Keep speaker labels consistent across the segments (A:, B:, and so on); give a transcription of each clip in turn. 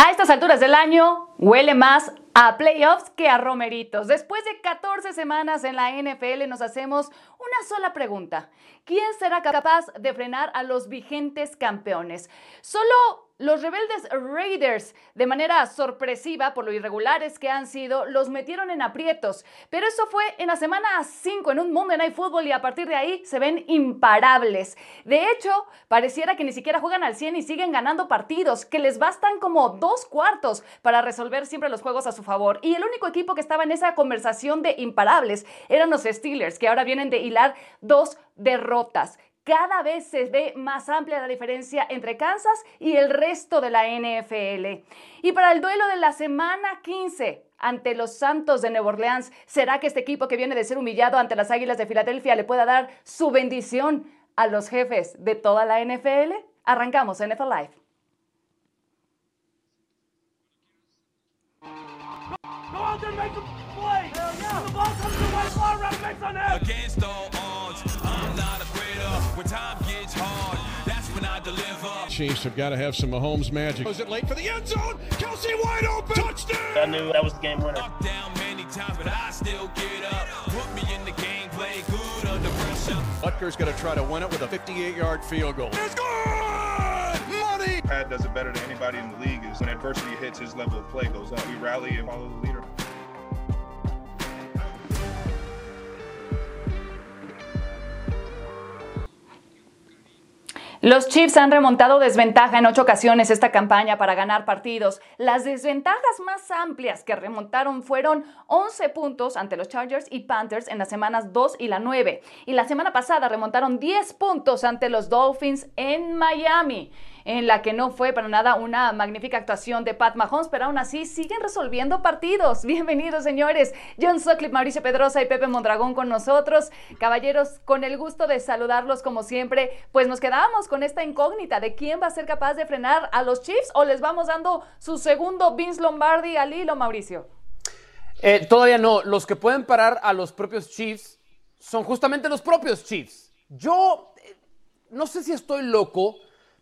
A: A estas alturas del año huele más a playoffs que a romeritos. Después de 14 semanas en la NFL nos hacemos una sola pregunta. ¿Quién será capaz de frenar a los vigentes campeones? Solo los rebeldes Raiders, de manera sorpresiva por lo irregulares que han sido, los metieron en aprietos. Pero eso fue en la semana 5 en un Monday Night Football y a partir de ahí se ven imparables. De hecho, pareciera que ni siquiera juegan al 100 y siguen ganando partidos, que les bastan como dos cuartos para resolver siempre los juegos a su favor. Y el único equipo que estaba en esa conversación de imparables eran los Steelers, que ahora vienen de hilar dos derrotas. Cada vez se ve más amplia la diferencia entre Kansas y el resto de la NFL. Y para el duelo de la semana 15 ante los Santos de Nueva Orleans, ¿será que este equipo que viene de ser humillado ante las Águilas de Filadelfia le pueda dar su bendición a los jefes de toda la NFL? Arrancamos NFL Live.
B: When time gets hard, that's when I deliver.
C: Chiefs have got to have some Mahomes magic.
B: Was it late for the end zone? Kelsey wide open. Touchdown.
D: I knew that was the game winner.
B: Knocked down many times, but I still get up. Put me in the game, play good under pressure.
C: Butker's going to try to win it with a 58-yard field goal.
B: It's good. Money.
E: Pat does it better than anybody in the league. Is when adversity hits, his level of play goes up. We rally and follow the leader.
A: Los Chiefs han remontado desventaja en ocho ocasiones esta campaña para ganar partidos. Las desventajas más amplias que remontaron fueron 11 puntos ante los Chargers y Panthers en las semanas 2 y la 9. Y la semana pasada remontaron 10 puntos ante los Dolphins en Miami en la que no fue para nada una magnífica actuación de Pat Mahomes, pero aún así siguen resolviendo partidos. Bienvenidos, señores. John Sutcliffe, Mauricio Pedrosa y Pepe Mondragón con nosotros. Caballeros, con el gusto de saludarlos como siempre, pues nos quedamos con esta incógnita de quién va a ser capaz de frenar a los Chiefs o les vamos dando su segundo Vince Lombardi al hilo, Mauricio.
F: Eh, todavía no. Los que pueden parar a los propios Chiefs son justamente los propios Chiefs. Yo eh, no sé si estoy loco,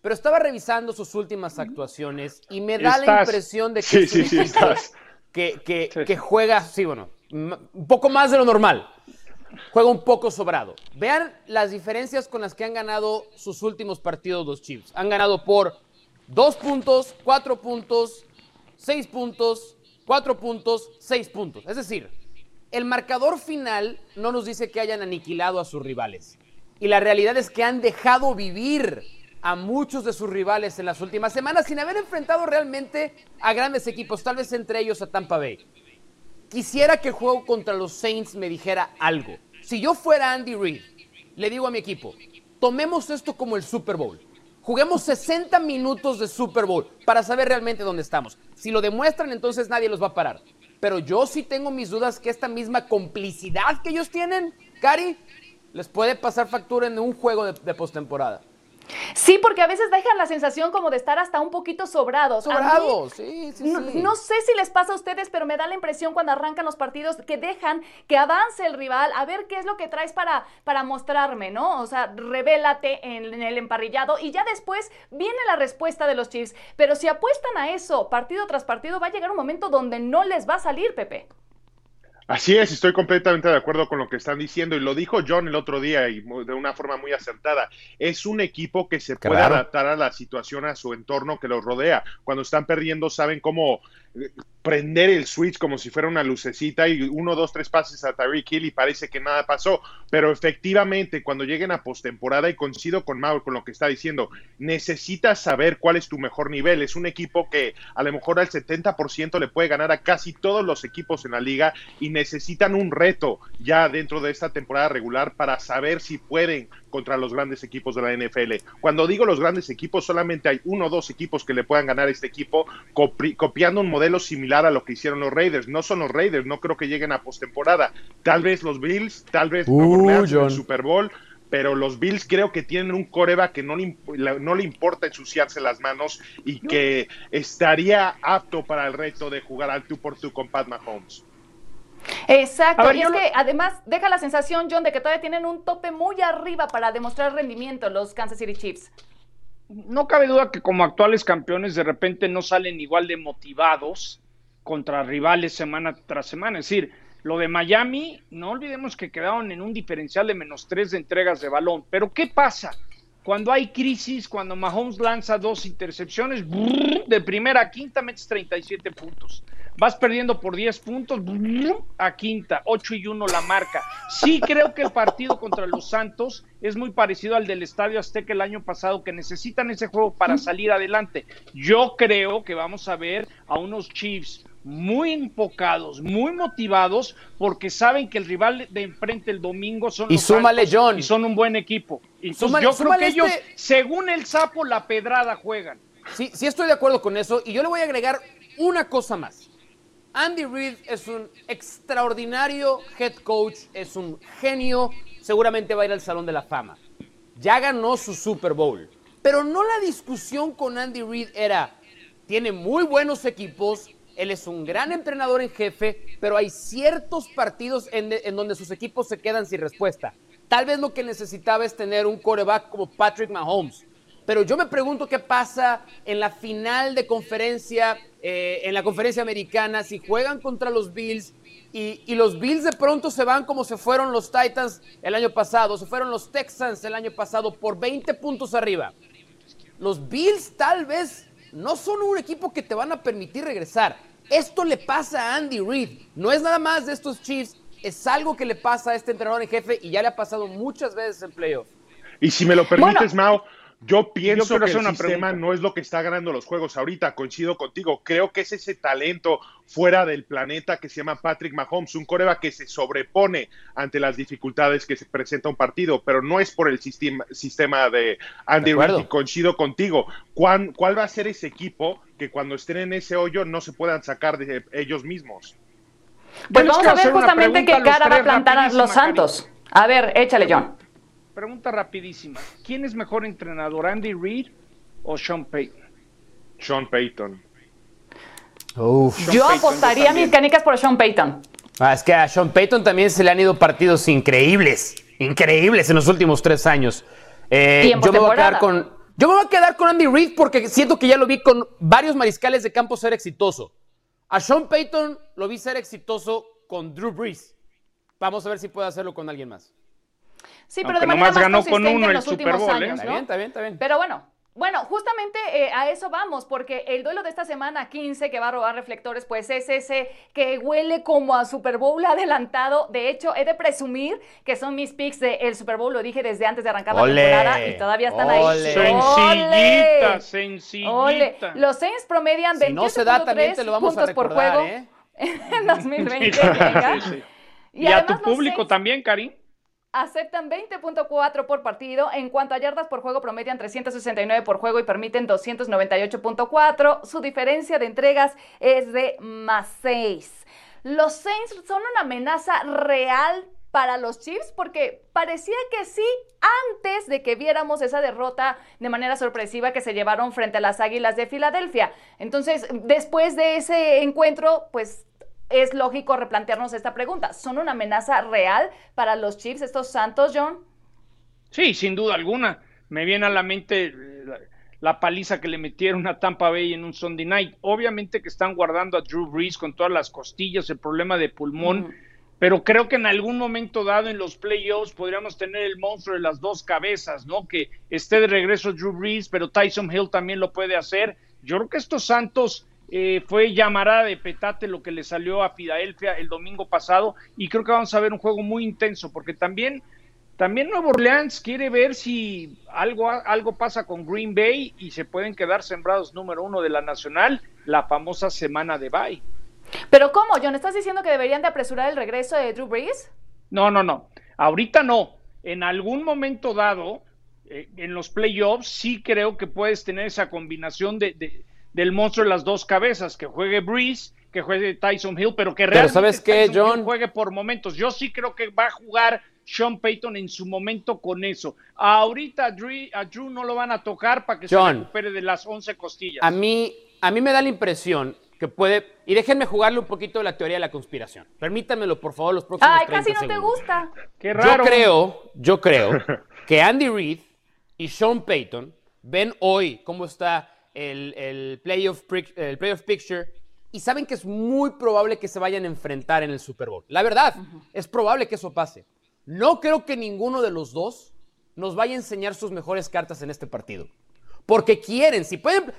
F: pero estaba revisando sus últimas actuaciones y me da la impresión de que,
E: Sí,
F: es un
E: sí, sí, estás.
F: que, que- que juega, sí, bueno, un poco más de lo normal. Juega un poco sobrado. Vean las diferencias con las que han ganado sus últimos partidos los Chiefs. Han ganado por dos puntos, cuatro puntos, seis puntos, cuatro puntos, seis puntos. Es decir, el marcador final no nos dice que hayan aniquilado a sus rivales. Y la realidad es que han dejado vivir a muchos de sus rivales en las últimas semanas sin haber enfrentado realmente a grandes equipos, tal vez entre ellos a Tampa Bay. Quisiera que el juego contra los Saints me dijera algo. Si yo fuera Andy Reid, le digo a mi equipo, tomemos esto como el Super Bowl. Juguemos 60 minutos de Super Bowl para saber realmente dónde estamos. Si lo demuestran, entonces nadie los va a parar. Pero yo sí tengo mis dudas que esta misma complicidad que ellos tienen, Cari, les puede pasar factura en un juego de, de postemporada.
A: Sí, porque a veces dejan la sensación como de estar hasta un poquito sobrados.
F: Sobrados, sí, sí,
A: No,
F: sí.
A: no sé si les pasa a ustedes, pero me da la impresión cuando arrancan los partidos que dejan que avance el rival, a ver qué es lo que traes para, para mostrarme, ¿no? O sea, revélate en, en el emparrillado y ya después viene la respuesta de los Chiefs. Pero si apuestan a eso partido tras partido, va a llegar un momento donde no les va a salir, Pepe.
E: Así es, estoy completamente de acuerdo con lo que están diciendo y lo dijo John el otro día y de una forma muy acertada. Es un equipo que se puede adaptar a la situación, a su entorno que los rodea. Cuando están perdiendo saben cómo prender el switch como si fuera una lucecita y uno, dos, tres pases a Tyreek Hill y parece que nada pasó. Pero efectivamente, cuando lleguen a postemporada, y coincido con Mauro con lo que está diciendo, necesitas saber cuál es tu mejor nivel. Es un equipo que a lo mejor al 70% le puede ganar a casi todos los equipos en la liga y necesitan un reto ya dentro de esta temporada regular para saber si pueden contra los grandes equipos de la NFL. Cuando digo los grandes equipos, solamente hay uno o dos equipos que le puedan ganar a este equipo copi- copiando un modelo similar a lo que hicieron los Raiders. No son los Raiders, no creo que lleguen a postemporada. Tal vez los Bills, tal vez
F: Uh,
E: el. Super Bowl, pero los Bills creo que tienen un coreba que no le, no le importa ensuciarse las manos y que estaría apto para el reto de jugar al tú por tú con Pat Mahomes.
A: Exacto,
D: ver,
A: y es
D: lo-
A: que además deja la sensación, John, de que todavía tienen un tope muy arriba para demostrar rendimiento los Kansas City Chiefs.
D: no cabe duda que como actuales campeones de repente no salen igual de motivados contra rivales semana tras semana. Es decir, lo de Miami, no olvidemos que quedaron en un diferencial de menos tres de entregas de balón. Pero ¿qué pasa? Cuando hay crisis, cuando Mahomes lanza dos intercepciones, brrr, de primera a quinta metes 37 puntos. Vas perdiendo por 10 puntos, a quinta, 8 y 1 la marca. Sí creo que el partido contra los Santos es muy parecido al del Estadio Azteca el año pasado, que necesitan ese juego para salir adelante. Yo creo que vamos a ver a unos Chiefs muy enfocados, muy motivados, porque saben que el rival de enfrente el domingo son
F: Y
D: los
F: súmale,
D: Santos
F: John.
D: y son un buen equipo. Entonces,
F: Súmale-
D: yo creo que ellos,
F: este-
D: según el sapo, la pedrada juegan.
F: Sí, sí estoy de acuerdo con eso y yo le voy a agregar una cosa más. Andy Reid es un extraordinario head coach, es un genio, seguramente va a ir al Salón de la Fama. Ya ganó su Super Bowl, pero no la discusión con Andy Reid era, tiene muy buenos equipos, él es un gran entrenador en jefe, pero hay ciertos partidos en, de- en donde sus equipos se quedan sin respuesta. Tal vez lo que necesitaba es tener un quarterback como Patrick Mahomes. Pero yo me pregunto qué pasa en la final de conferencia, eh, en la conferencia americana, si juegan contra los Bills y, y los Bills de pronto se van como se fueron los Titans el año pasado, se fueron los Texans el año pasado por 20 puntos arriba. Los Bills tal vez no son un equipo que te van a permitir regresar. Esto le pasa a Andy Reid. No es nada más de estos Chiefs, es algo que le pasa a este entrenador en jefe y ya le ha pasado muchas veces en playoff.
E: Y si me lo permites, Mao, yo pienso que el
D: una
E: sistema
D: pregunta.
E: no es lo que está ganando los juegos ahorita, coincido contigo. Creo que es ese talento fuera del planeta que se llama Patrick Mahomes, un coreba que se sobrepone ante las dificultades que se presenta un partido, pero no es por el sistema, sistema de Andy. Reid, coincido contigo. ¿Cuán- ¿Cuál va a ser ese equipo que cuando estén en ese hoyo no se puedan sacar de ellos mismos?
A: Pues vamos a
D: hacer
A: ver
D: una
A: justamente
D: pregunta
A: qué cara va a plantar a los Santos. A ver, échale, John.
D: Pregunta rapidísima. ¿Quién es mejor entrenador, Andy Reid o Sean Payton?
E: Sean Payton.
A: Yo
D: Payton,
A: apostaría
D: yo
A: mis canicas por Sean Payton.
F: Ah, es que a Sean Payton también se le han ido partidos increíbles, increíbles en los últimos tres años. Eh, yo me voy a quedar con, yo me voy a quedar con Andy Reid porque siento que ya lo vi con varios mariscales de campo ser exitoso. A Sean Payton lo vi ser exitoso con Drew Brees. Vamos a ver si puede hacerlo con alguien más.
A: Sí, pero
D: Aunque
A: de manera
D: nomás
A: más
D: ganó con uno
A: en
D: el
A: los
D: Super
A: últimos
D: Bowl, ¿eh?
A: años,
F: Está
A: ¿no?
F: bien, está bien, está bien.
A: Pero bueno, bueno, justamente eh, a eso vamos, porque el duelo de esta semana 15 que va a robar reflectores, pues es ese que huele como a Super Bowl adelantado. De hecho, he de presumir que son mis picks del Super Bowl, lo dije desde antes de arrancar la temporada y todavía están ahí.
F: ole.
D: Sencillita,
A: ¡Ole!
D: sencillita.
A: Los Saints promedian
F: Si no se da, también te lo vamos a
A: puntos por
F: recordar,
A: juego
F: ¿eh?
A: en 2020. venga.
D: Sí, sí.
A: Y,
D: Y, a tu público
A: Saints
D: también, Karim.
A: Aceptan 20.4 por partido. En cuanto a yardas por juego, promedian 369 por juego y permiten 298.4. Su diferencia de entregas es de más 6. Los Saints son una amenaza real para los Chiefs porque parecía que sí antes de que viéramos esa derrota de manera sorpresiva que se llevaron frente a las Águilas de Filadelfia. Entonces, después de ese encuentro, pues es lógico replantearnos esta pregunta. ¿Son una amenaza real para los Chiefs estos Santos, John?
D: Sí, sin duda alguna. Me viene a la mente eh, la, la paliza que le metieron a Tampa Bay en un Sunday night. Obviamente que están guardando a Drew Brees con todas las costillas, el problema de pulmón, pero creo que en algún momento dado en los playoffs podríamos tener el monstruo de las dos cabezas, ¿no? Que esté de regreso Drew Brees, pero Tyson Hill también lo puede hacer. Yo creo que estos Santos eh, fue llamarada de petate lo que le salió a Filadelfia el domingo pasado y creo que vamos a ver un juego muy intenso porque también también Nuevo Orleans quiere ver si algo, algo pasa con Green Bay y se pueden quedar sembrados número uno de la nacional, la famosa semana de bye.
A: Pero ¿cómo, John? ¿Estás diciendo que deberían de apresurar el regreso de Drew Brees?
D: No, no, no. Ahorita no. En algún momento dado, eh, en los playoffs, sí creo que puedes tener esa combinación de, de- del monstruo de las dos cabezas, que juegue Breeze, que juegue Tyson Hill, pero que realmente
F: ¿sabes qué,
D: Tyson Hill
F: John?
D: juegue por momentos. Yo sí creo que va a jugar Sean Payton en su momento con eso. Ahorita a Drew, a Drew no lo van a tocar para que
F: John.
D: se recupere de las 11 costillas.
F: A mí, a mí me da la impresión que puede. Y déjenme jugarle un poquito de la teoría de la conspiración. Permítanmelo, por favor, los próximos
A: Ay,
F: 30
A: casi no te gusta.
D: Qué raro.
F: Yo creo, yo creo que Andy Reid y Sean Payton ven hoy cómo está el, el, playoff, el playoff picture y saben que es muy probable que se vayan a enfrentar en el Super Bowl. La verdad, es probable que eso pase. No creo que ninguno de los dos nos vaya a enseñar sus mejores cartas en este partido. Porque quieren, si pueden,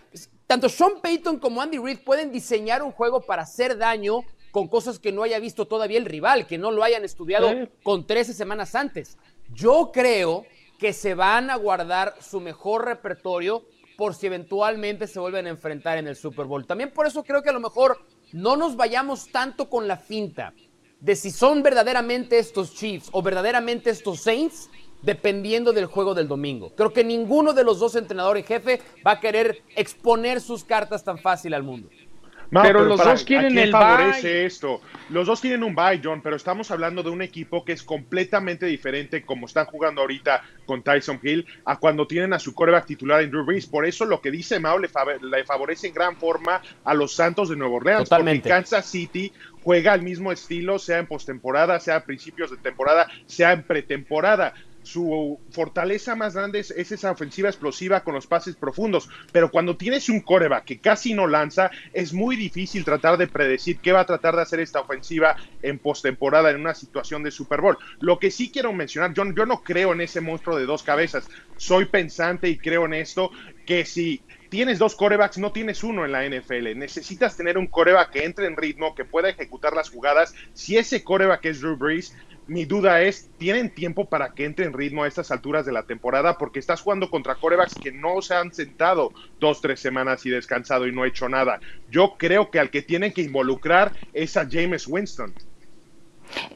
F: tanto Sean Payton como Andy Reid pueden diseñar un juego para hacer daño con cosas que no haya visto todavía el rival, que no lo hayan estudiado con 13 semanas antes. Yo creo que se van a guardar su mejor repertorio por si eventualmente se vuelven a enfrentar en el Super Bowl. También por eso creo que a lo mejor no nos vayamos tanto con la finta de si son verdaderamente estos Chiefs o verdaderamente estos Saints, dependiendo del juego del domingo. Creo que ninguno de los dos entrenadores jefe va a querer exponer sus cartas tan fácil al mundo
D: pero, los dos quieren el
E: favorece esto? Los dos tienen un bye, John, pero estamos hablando de un equipo que es completamente diferente como están jugando ahorita con Tyson Hill a cuando tienen a su coreback titular en Drew Brees. Por eso lo que dice Mao le, favorece en gran forma a los Santos de Nueva Orleans. Porque Kansas City juega al mismo estilo, sea en postemporada, sea a principios de temporada, sea en pretemporada su fortaleza más grande es, esa ofensiva explosiva con los pases profundos, pero cuando tienes un coreback que casi no lanza, es muy difícil tratar de predecir qué va a tratar de hacer esta ofensiva en postemporada en una situación de Super Bowl. Lo que sí quiero mencionar, yo, yo no creo en ese monstruo de dos cabezas, soy pensante y creo en esto, que si tienes dos corebacks, no tienes uno en la NFL. Necesitas tener un coreback que entre en ritmo, que pueda ejecutar las jugadas. Si ese coreback es Drew Brees, mi duda es, ¿tienen tiempo para que entre en ritmo a estas alturas de la temporada? Porque estás jugando contra corebacks que no se han sentado dos, tres semanas y descansado y no hecho nada. Yo creo que al que tienen que involucrar es a James Winston.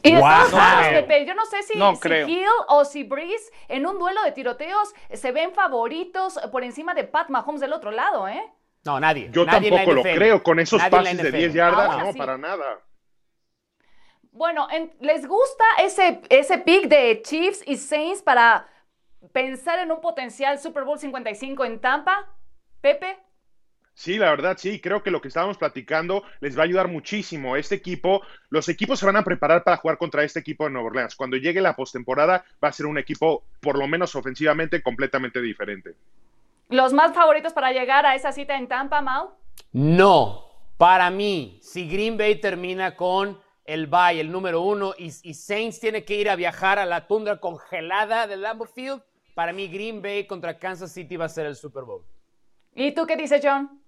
A: Y de Pepe, yo no sé si, Hill o si Breeze en un duelo de tiroteos se ven favoritos por encima de Pat Mahomes del otro lado, ¿eh?
F: No, nadie.
E: Yo tampoco lo creo, con esos pases de 10 yardas, no, para nada.
A: Bueno, ¿les gusta ese, ese pick de Chiefs y Saints para pensar en un potencial Super Bowl 55 en Tampa? Pepe.
E: Sí, la verdad, sí, creo que lo que estábamos platicando les va a ayudar muchísimo. Este equipo, los equipos se van a preparar para jugar contra este equipo de Nueva Orleans. Cuando llegue la postemporada, va a ser un equipo, por lo menos ofensivamente, completamente diferente.
A: ¿Los más favoritos para llegar a esa cita en Tampa, Mau?
F: No, para mí, si Green Bay termina con el bye, el número uno, y, Saints tiene que ir a viajar a la tundra congelada del Lambeau Field, para mí Green Bay contra Kansas City va a ser el Super Bowl.
A: ¿Y tú qué dices, John?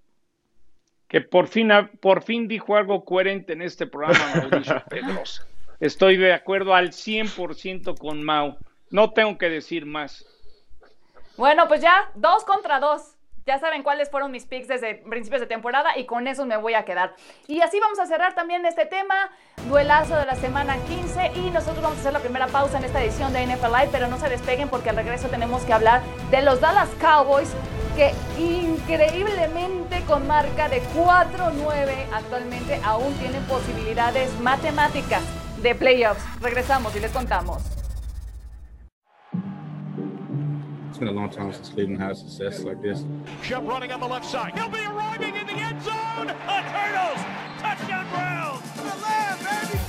D: Que por fin, por fin dijo algo coherente en este programa, Mauricio Pedrosa. Estoy de acuerdo al 100% con Mau. No tengo que decir más.
A: Bueno, pues ya, dos contra dos. Ya saben cuáles fueron mis picks desde principios de temporada y con eso me voy a quedar. Y así vamos a cerrar también este tema, duelazo de la semana 15 y nosotros vamos a hacer la primera pausa en esta edición de NFL Live, pero no se despeguen porque al regreso tenemos que hablar de los Dallas Cowboys que increíblemente con marca de 4-9 actualmente aún tienen posibilidades matemáticas de playoffs. Regresamos y les contamos.
G: It's been a long time since Cleveland had success like this.
B: Chubb running on the left side. He'll be arriving in the end zone. A Turtles touchdown Browns. To the land, baby.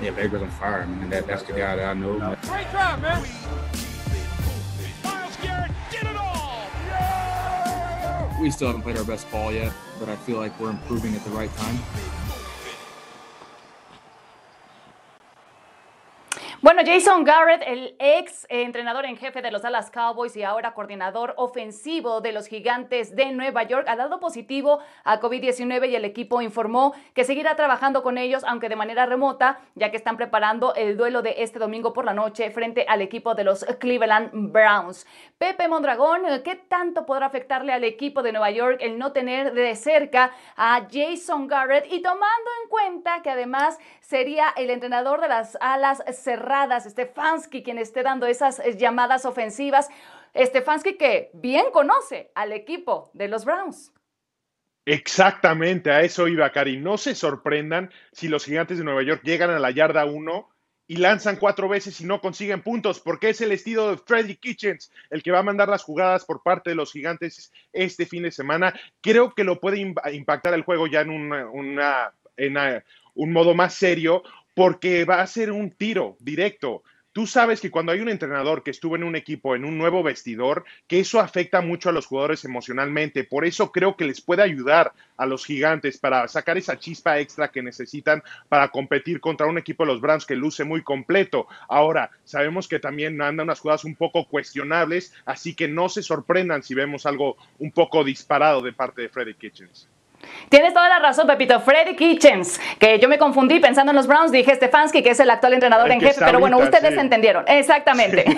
G: Yeah, Baker's on fire, man. That, that's the guy that I know.
B: Great job, man.
G: We still haven't played our best ball yet, but I feel like we're improving at the right time.
A: Bueno, Jason Garrett, el ex entrenador en jefe de los Dallas Cowboys y ahora coordinador ofensivo de los Gigantes de Nueva York, ha dado positivo a COVID-19 y el equipo informó que seguirá trabajando con ellos, aunque de manera remota, ya que están preparando el duelo de este domingo por la noche frente al equipo de los Cleveland Browns. Pepe Mondragón, ¿qué tanto podrá afectarle al equipo de Nueva York el no tener de cerca a Jason Garrett y tomando en cuenta que además sería el entrenador de las alas cerradas, Stefanski, quien esté dando esas eh, llamadas ofensivas. Stefanski que bien conoce al equipo de los Browns.
E: Exactamente, a eso iba, Cari. No se sorprendan si los gigantes de Nueva York llegan a la yarda 1 y lanzan cuatro veces y no consiguen puntos, porque es el estilo de Freddy Kitchens el que va a mandar las jugadas por parte de los gigantes este fin de semana. Creo que lo puede impactar el juego ya en un modo más serio, porque va a ser un tiro directo. tú sabes que cuando hay un entrenador que estuvo en un equipo, en un nuevo vestidor, que eso afecta mucho a los jugadores emocionalmente. Por eso creo que les puede ayudar a los gigantes para sacar esa chispa extra que necesitan para competir contra un equipo de los Browns que luce muy completo. Ahora, sabemos que también andan unas jugadas un poco cuestionables, así que no se sorprendan si vemos algo un poco disparado de parte de Freddy Kitchens.
A: Tienes toda la razón, Pepito. Freddy Kitchens, que yo me confundí pensando en los Browns, dije Stefanski, que es el actual entrenador en jefe, pero bueno, ustedes entendieron. Exactamente.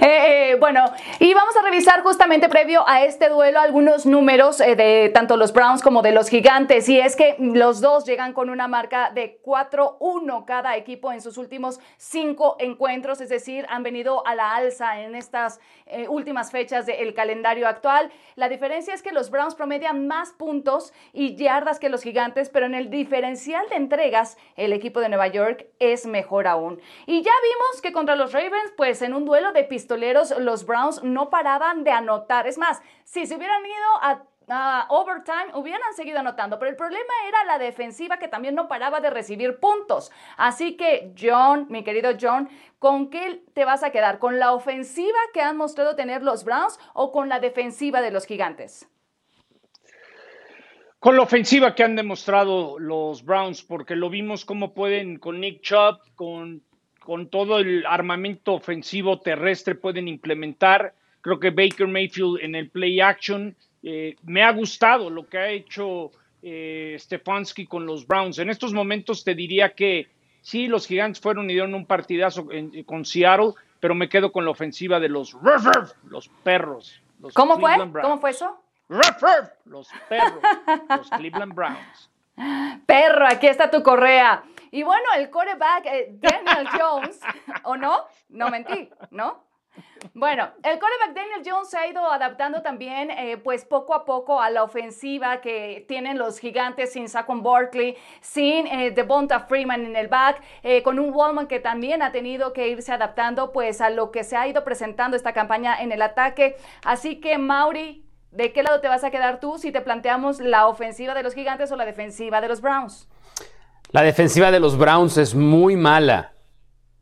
A: Eh, eh, bueno, y vamos a revisar justamente previo a este duelo algunos números eh, de tanto los Browns como de los Gigantes. Y es que los dos llegan con una marca de 4-1 cada equipo en sus últimos cinco encuentros, es decir, han venido a la alza en estas últimas fechas del calendario actual. La diferencia es que los Browns promedian más puntos y yardas que los gigantes, pero en el diferencial de entregas el equipo de Nueva York es mejor aún. Y ya vimos que contra los Ravens, pues en un duelo de pistoleros, los Browns no paraban de anotar. Es más, si se hubieran ido a overtime hubieran seguido anotando, pero el problema era la defensiva que también no paraba de recibir puntos. Así que John, mi querido John, ¿con qué te vas a quedar? ¿Con la ofensiva que han mostrado tener los Browns o con la defensiva de los gigantes?
D: Con la ofensiva que han demostrado los Browns, porque lo vimos cómo pueden con Nick Chubb, con, con todo el armamento ofensivo terrestre pueden implementar. Creo que Baker Mayfield en el play action eh, me ha gustado lo que ha hecho eh, Stefanski con los Browns. En estos momentos te diría que sí, los gigantes fueron y dieron un partidazo con Seattle, pero me quedo con la ofensiva de los, los perros.
A: ¿Cómo fue? ¿Cómo fue eso?
D: Los perros, los Cleveland Browns.
A: Perro, aquí está tu correa. Y bueno, el coreback eh, Daniel Jones, ¿o no? No mentí, ¿no? Bueno, el coreback Daniel Jones se ha ido adaptando también, eh, pues poco a poco a la ofensiva que tienen los gigantes sin Saquon Barkley, sin eh, Devonta Freeman en el back, con un Wallman que también ha tenido que irse adaptando, pues a lo que se ha ido presentando esta campaña en el ataque. Así que Mauri, ¿De qué lado te vas a quedar tú si te planteamos la ofensiva de los gigantes o la defensiva de los Browns?
F: La defensiva de los Browns es muy mala,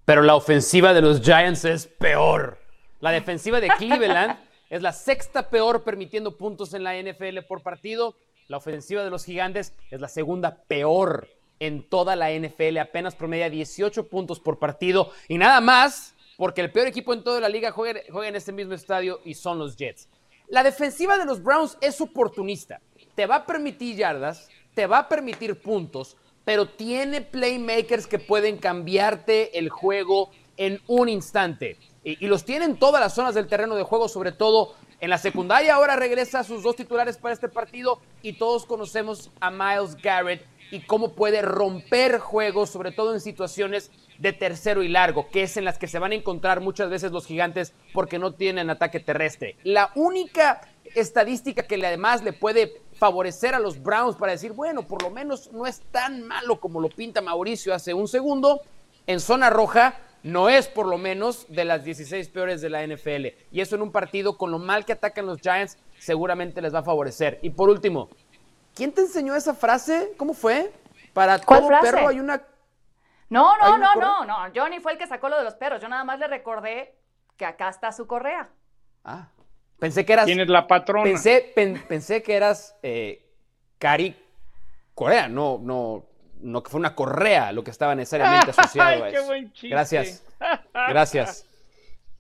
F: pero la ofensiva de los Giants es peor. La defensiva de Cleveland es la sexta peor permitiendo puntos en la NFL por partido. La ofensiva de los gigantes es la segunda peor en toda la NFL, apenas promedia 18 puntos por partido y nada más porque el peor equipo en toda la liga juega, juega en este mismo estadio y son los Jets. La defensiva de los Browns es oportunista. Te va a permitir yardas, te va a permitir puntos, pero tiene playmakers que pueden cambiarte el juego en un instante. Y, los tiene en todas las zonas del terreno de juego, sobre todo en la secundaria. Ahora regresa a sus dos titulares para este partido y todos conocemos a Miles Garrett y cómo puede romper juegos, sobre todo en situaciones de tercero y largo, que es en las que se van a encontrar muchas veces los gigantes porque no tienen ataque terrestre. La única estadística que además le puede favorecer a los Browns para decir, bueno, por lo menos no es tan malo como lo pinta Mauricio hace un segundo, en zona roja no es por lo menos de las 16 peores de la NFL. Y eso en un partido con lo mal que atacan los Giants seguramente les va a favorecer. Y por último, ¿Quién te enseñó esa frase? ¿Cómo fue? Para todo perro hay una.
A: No, no, no, no, no. Johnny fue el que sacó lo de los perros. Yo nada más le recordé que acá está su correa.
F: Ah. Pensé que eras.
D: ¿Quién es la patrona?
F: Pensé, pensé que eras eh, Cari Corea, no, no, no que fue una correa lo que estaba necesariamente asociado a eso.
D: Qué buen chiste.
F: Gracias. Gracias.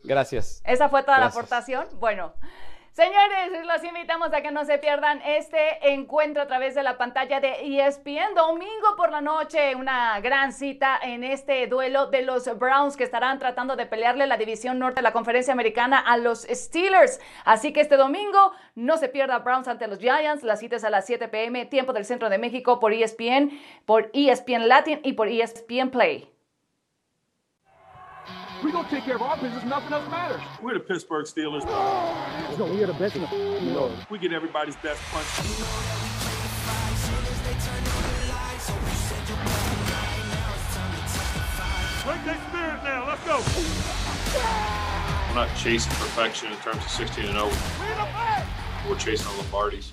F: Gracias.
A: Esa fue toda la aportación. Bueno. Señores, los invitamos a que no se pierdan este encuentro a través de la pantalla de ESPN. Domingo por la noche, una gran cita en este duelo de los Browns que estarán tratando de pelearle la división norte de la conferencia americana a los Steelers. Así que este domingo no se pierda Browns ante los Giants. La cita es a las 7 pm, tiempo del centro de México por ESPN, por ESPN Latin y por ESPN Play.
H: We gonna take care of our business. Nothing else matters.
I: We're the Pittsburgh Steelers.
H: No, we are the best. No.
I: We get everybody's best punch.
B: Break that spirit now. Let's go.
I: We're not chasing perfection in terms of 16 and 0. We're chasing the Lombardis.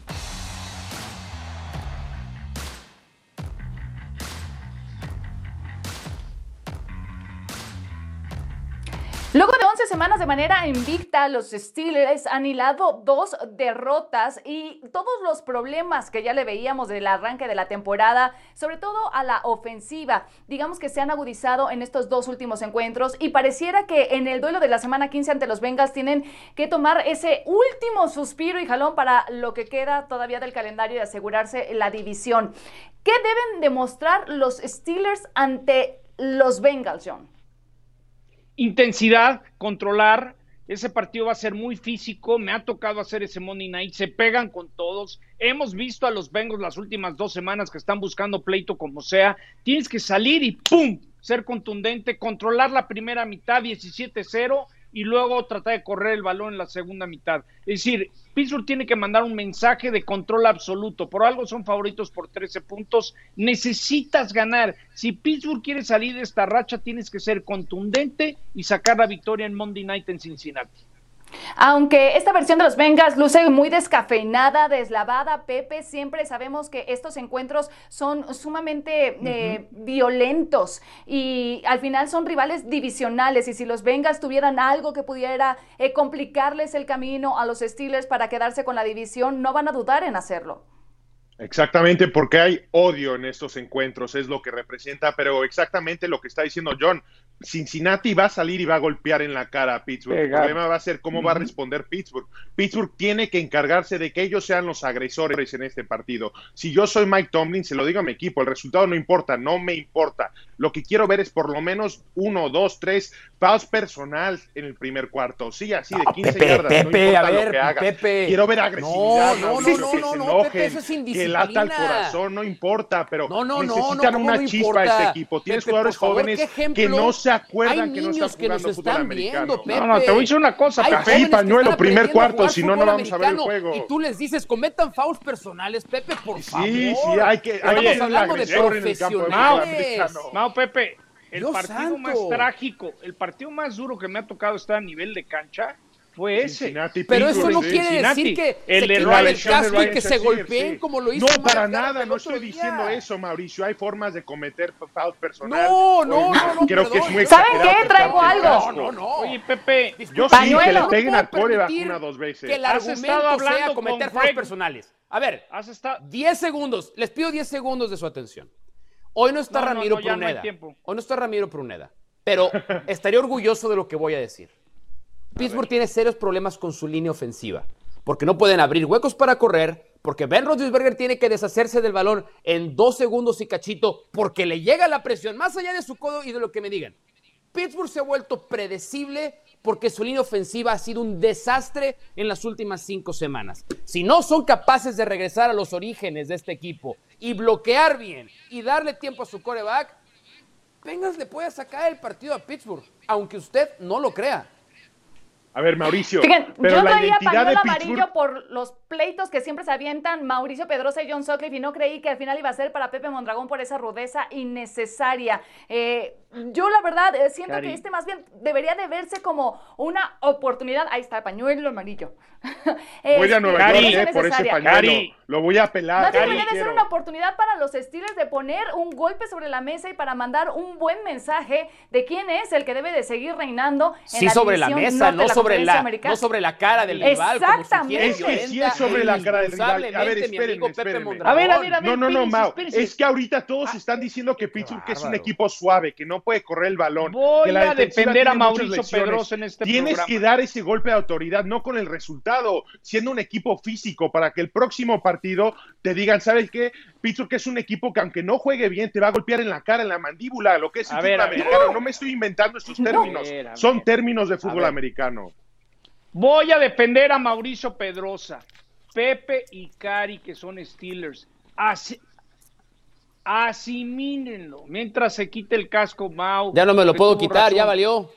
A: Luego de 11 semanas de manera invicta, los Steelers han hilado dos derrotas y todos los problemas que ya le veíamos del arranque de la temporada, sobre todo a la ofensiva, digamos que se han agudizado en estos dos últimos encuentros y pareciera que en el duelo de la semana 15 ante los Bengals tienen que tomar ese último suspiro y jalón para lo que queda todavía del calendario y asegurarse la división. ¿Qué deben demostrar los Steelers ante los Bengals, John?
D: Intensidad, controlar. Ese partido va a ser muy físico. Me ha tocado hacer ese Monday Night. Se pegan con todos. Hemos visto a los Bengals las últimas dos semanas que están buscando pleito como sea. Tienes que salir y ¡pum! Ser contundente, controlar la primera mitad 17-0 y luego tratar de correr el balón en la segunda mitad. Es decir, Pittsburgh tiene que mandar un mensaje de control absoluto. Por algo son favoritos por 13 puntos. Necesitas ganar. Si Pittsburgh quiere salir de esta racha, tienes que ser contundente y sacar la victoria en Monday Night en Cincinnati.
A: Aunque esta versión de los Bengals luce muy descafeinada, deslavada, Pepe, siempre sabemos que estos encuentros son sumamente eh, violentos y al final son rivales divisionales y si los Bengals tuvieran algo que pudiera eh, complicarles el camino a los Steelers para quedarse con la división, no van a dudar en hacerlo.
E: Exactamente, porque hay odio en estos encuentros, es lo que representa, pero exactamente lo que está diciendo John, Cincinnati va a salir y va a golpear en la cara a Pittsburgh. El problema va a ser cómo va a responder Pittsburgh. Pittsburgh tiene que encargarse de que ellos sean los agresores en este partido. Si yo soy Mike Tomlin, se lo digo a mi equipo, el resultado no importa, no me importa. Lo que quiero ver es por lo menos uno, dos, tres fouls personal en el primer cuarto. Sí, así de 15
F: Pepe,
E: yardas.
F: Pepe,
E: no importa
F: a ver,
E: lo que haga.
F: Pepe.
E: Quiero ver agresividad.
F: No, no, no, no, no,
E: enojen,
F: Pepe, eso es
E: que lata el corazón, no importa, pero
F: No, no, no,
E: necesitan
F: no, ¿cómo
E: una
F: no
E: chispa
F: importa?
E: este equipo. Tienes
F: Pepe,
E: jugadores
F: favor,
E: jóvenes que no se acuerdan
F: Hay
E: que no están
F: que nos
E: jugando fútbol
F: están
E: americano.
F: viendo.
D: No, no, te voy a decir una cosa,
F: Hay que
E: pañuelo, primer cuarto, si no, no
F: fútbol
E: vamos a ver el juego.
F: Y tú les dices, cometan fouls personales, Pepe, por favor.
E: Sí, sí, hay que, hay
F: Estamos
E: que
F: hablando de
E: fútbol
F: profesionales.
D: Mao Pepe, el
F: Dios
D: partido
F: santo.
D: más trágico, el partido más duro que me ha tocado estar a nivel de cancha fue ese.
E: Cincinnati,
F: Pero eso no quiere
D: Cincinnati.
F: decir que
D: El
F: se quiten el casco y que se golpeen
E: sí.
F: como lo hizo
E: No, para nada, no estoy
F: día.
E: diciendo eso, Mauricio. Hay formas de cometer fouls personales.
F: No, no, no, no,
E: Creo que es muy
A: ¿Saben qué? Traigo algo.
F: No, no, no.
D: Oye, Pepe,
E: Yo sí, que le
A: No
E: peguen al coreback una dos veces.
F: Que el argumento sea cometer fouls personales. A ver,
D: has estado...
F: 10 segundos. Les pido 10 segundos de su atención. Hoy no está
D: No, no,
F: Ramiro Pruneda. Hoy no está Ramiro Pruneda. Pero estaría orgulloso de lo que voy a decir. Pittsburgh tiene serios problemas con su línea ofensiva. Porque no pueden abrir huecos para correr. Porque Ben Roethlisberger tiene que deshacerse del balón en dos segundos y cachito. Porque le llega la presión más allá de su codo y de lo que me digan. Pittsburgh se ha vuelto predecible porque su línea ofensiva ha sido un desastre en las últimas cinco semanas. Si no son capaces de regresar a los orígenes de este equipo y bloquear bien y darle tiempo a su coreback, Bengals le puede sacar el partido a Pittsburgh, aunque usted no lo crea.
E: A ver, Mauricio,
A: Fíjense,
E: pero
A: yo
E: la
A: traía
E: identidad
A: pañuelo amarillo por los pleitos que siempre se avientan Mauricio Pedrosa y John Sutcliffe y no creí que al final iba a ser para Pepe Mondragón por esa rudeza innecesaria. Eh, yo la verdad eh, siento
D: Cari.
A: que este más bien debería de verse como una oportunidad. Ahí está, pañuelo amarillo.
E: Voy a Nueva
D: Cari,
E: York eh, por ese pañuelo.
D: Cari.
E: Lo voy a apelar.
A: Más debería de ser una oportunidad para los Steelers de poner un golpe sobre la mesa y para mandar un buen mensaje de quién es el que debe de seguir reinando en
F: Sí
A: la
F: sobre la mesa, no
A: la
F: sobre la,
A: Americana.
F: no sobre la cara del rival.
A: Exactamente.
E: Es que sí es sobre la cara del rival. A ver, espérenme, espérenme.
D: A ver, a ver, a ver.
E: No, no, no,
D: espérense,
E: Mau.
D: espérense.
E: Es que ahorita todos están diciendo que Pittsburgh es un
F: bárbaro.
E: equipo suave, que no puede correr el balón.
D: Voy
E: que la
D: a defender a Mauricio. Pedrosa en este
E: Tienes
D: programa.
E: que dar ese golpe de autoridad, no con el resultado, siendo un equipo físico, para que el próximo partido te digan, ¿sabes qué? Pittsburgh es un equipo que aunque no juegue bien, te va a golpear en la cara, en la mandíbula, lo que es el fútbol
D: ver.
E: americano. No me estoy inventando estos términos. Son términos de fútbol americano.
D: Voy a defender a Mauricio Pedrosa, Pepe y Cari, que son Steelers. Así, asimílenlo. Mientras se quite el casco, Mau.
F: Ya no me lo puedo quitar, ya valió.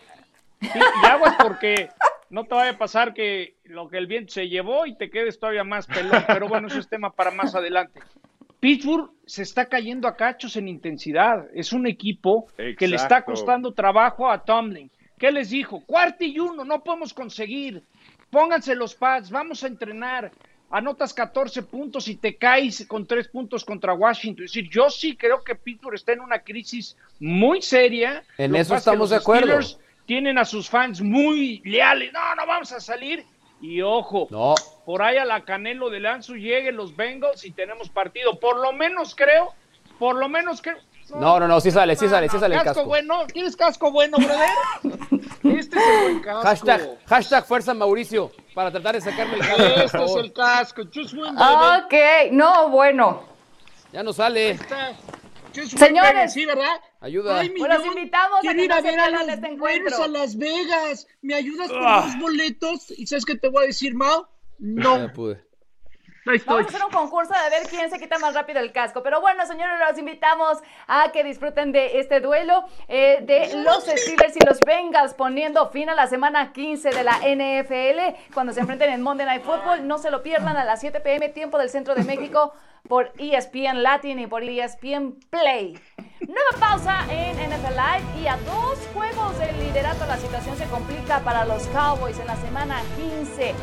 D: Sí, y aguas porque no te vaya a pasar que lo que el viento se llevó y te quedes todavía más pelón. Pero bueno, eso es tema para más adelante. Pittsburgh se está cayendo a cachos en intensidad. Es un equipo que le está costando trabajo a Tomlin. ¿Qué les dijo? Cuarto y uno, no podemos conseguir. Pónganse los pads, vamos a entrenar. Anotas 14 puntos y te caes con 3 puntos contra Washington. Es decir, yo sí creo que Pittsburgh está en una crisis muy seria.
F: En
D: Lo
F: eso estamos
D: los
F: de acuerdo.
D: Steelers tienen a sus fans muy leales. No, no vamos a salir. Y ojo,
F: No.
D: por ahí a la Canelo de Lanzu lleguen los Bengals y tenemos partido. Por lo menos creo, por lo menos creo.
F: No, no, no, sí sale, sí sale, sí sale el
D: casco.
F: casco.
D: bueno, ¿tienes casco bueno, brother? Este es el buen casco.
F: Hashtag, hashtag fuerza Mauricio para tratar de sacarme el casco,
D: Este es el casco. Just win.
A: Ok, no, bueno.
F: Ya no sale.
D: Está.
A: Señores.
D: Sí, ¿verdad?
F: Ayuda.
D: Ay,
A: los invitamos a que
D: ir a ver a los
A: este encuentro.
D: A Las Vegas. ¿Me ayudas por
F: Ah.
D: dos boletos? ¿Y sabes qué te voy a decir, Mao? No.
F: Ya pude.
A: Vamos a hacer un concurso de ver quién se quita más rápido el casco. Pero bueno, señores, los invitamos a que disfruten de este duelo eh, de los Steelers y los Bengals, poniendo fin a la semana 15 de la NFL, cuando se enfrenten en Monday Night Football. No se lo pierdan a las 7 pm, tiempo del centro de México, por ESPN Latin y por ESPN Play. Nueva pausa en NFL Live y a dos juegos del liderato la situación se complica para los Cowboys en la semana 15.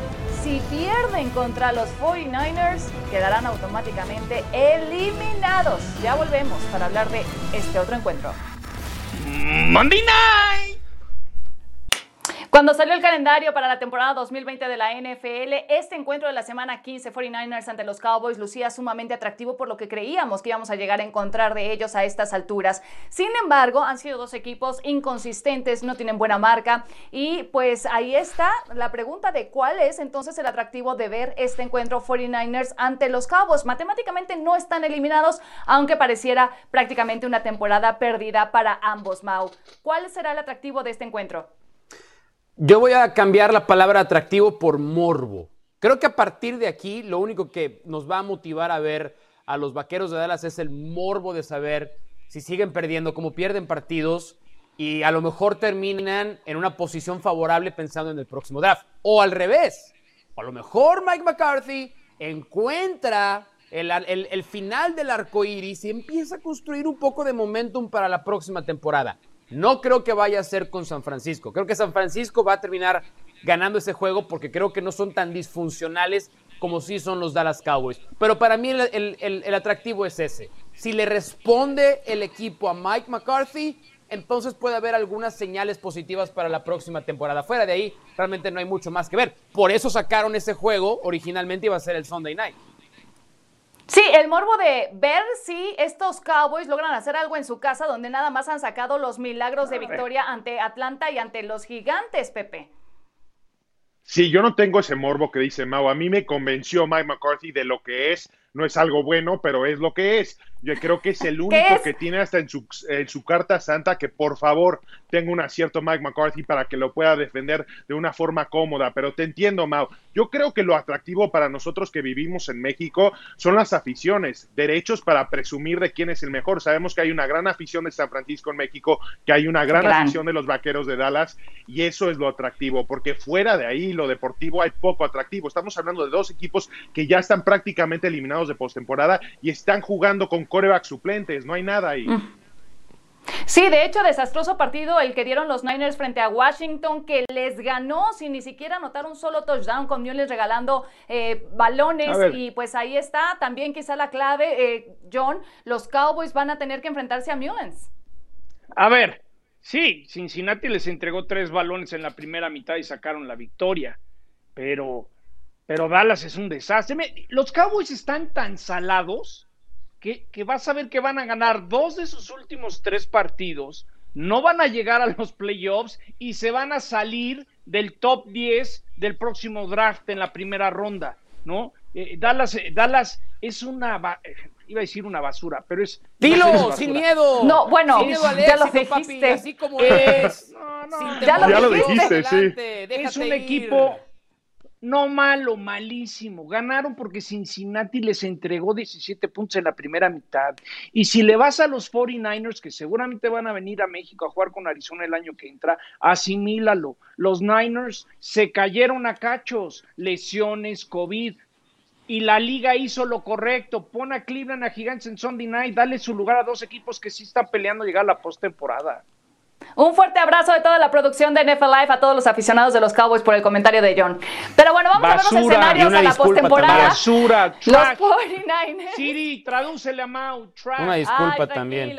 A: Si pierden contra los 49ers, quedarán automáticamente eliminados. Ya volvemos para hablar de este otro encuentro.
D: Monday Night.
A: Cuando salió el calendario para la temporada 2020 de la NFL, este encuentro de la semana 15 49ers ante los Cowboys lucía sumamente atractivo por lo que creíamos que íbamos a llegar a encontrar de ellos a estas alturas. Sin embargo, han sido dos equipos inconsistentes, no tienen buena marca y pues ahí está la pregunta de cuál es entonces el atractivo de ver este encuentro 49ers ante los Cowboys. Matemáticamente no están eliminados, aunque pareciera prácticamente una temporada perdida para ambos Mau. ¿Cuál será el atractivo de este encuentro?
F: Yo voy a cambiar la palabra atractivo por morbo. Creo que a partir de aquí lo único que nos va a motivar a ver a los Vaqueros de Dallas es el morbo de saber si siguen perdiendo, cómo pierden partidos y a lo mejor terminan en una posición favorable pensando en el próximo draft. O al revés. A lo mejor Mike McCarthy encuentra el, el- el final del arco iris y empieza a construir un poco de momentum para la próxima temporada. No creo que vaya a ser con San Francisco. Creo que San Francisco va a terminar ganando ese juego porque creo que no son tan disfuncionales como sí son los Dallas Cowboys. Pero para mí el, el- atractivo es ese. Si le responde el equipo a Mike McCarthy, entonces puede haber algunas señales positivas para la próxima temporada. Fuera de ahí, realmente no hay mucho más que ver. Por eso sacaron ese juego, originalmente iba a ser el Sunday Night.
A: Sí, el morbo de ver si estos Cowboys logran hacer algo en su casa donde nada más han sacado los milagros de victoria ante Atlanta y ante los gigantes, Pepe.
E: Sí, yo no tengo ese morbo que dice Mau. A mí me convenció Mike McCarthy de lo que es. No es algo bueno, pero es lo que es. Yo creo que es el único
A: es?
E: que tiene hasta en su, en su carta santa que por favor tenga un acierto Mike McCarthy para que lo pueda defender de una forma cómoda. Pero te entiendo, Mau. Yo creo que lo atractivo para nosotros que vivimos en México son las aficiones, derechos para presumir de quién es el mejor. Sabemos que hay una gran afición de San Francisco en México, que hay una gran,
A: Gran.
E: afición de los vaqueros de Dallas, y eso es lo atractivo, porque fuera de ahí, lo deportivo, hay poco atractivo. Estamos hablando de dos equipos que ya están prácticamente eliminados de postemporada y están jugando con coreback suplentes, no hay nada ahí.
A: Sí, de hecho, desastroso partido el que dieron los Niners frente a Washington, que les ganó sin ni siquiera anotar un solo touchdown, con Mules regalando eh, balones. Y pues ahí está también quizá la clave, eh, John, los Cowboys van a tener que enfrentarse a Mullens.
D: A ver, sí, Cincinnati les entregó tres balones en la primera mitad y sacaron la victoria, pero, pero Dallas es un desastre. Los Cowboys están tan salados que, que vas a ver que van a ganar dos de sus últimos tres partidos, no van a llegar a los playoffs y se van a salir del top 10 del próximo draft en la primera ronda, ¿no? Eh, Dallas, eh, Dallas es una, eh, iba a decir una basura, pero es...
F: Dilo,
D: basura.
F: sin miedo.
A: No, bueno,
F: Sin miedo al
A: ya lo
F: papi,
A: dijiste.
F: así como es.
D: No, no,
A: ya lo
E: Ya lo
A: dijiste.
E: sí.
D: Es un
F: ir.
D: equipo no malo, malísimo. Ganaron porque Cincinnati les entregó 17 puntos en la primera mitad. Y si le vas a los 49ers, que seguramente van a venir a México a jugar con Arizona el año que entra, asimílalo. Los Niners se cayeron a cachos, lesiones, COVID. Y la liga hizo lo correcto. Pon a Cleveland a Gigantes en Sunday Night. Dale su lugar a dos equipos que sí están peleando llegar a la postemporada.
A: Un fuerte abrazo de toda la producción de NFL Live a todos los aficionados de los Cowboys por el comentario de John. Pero bueno, vamos a ver los escenarios a la postemporada. Los
D: trash.
A: 49ers.
D: Siri, tradúcele a Mau. Trash.
F: Una disculpa
A: Ay,
F: también.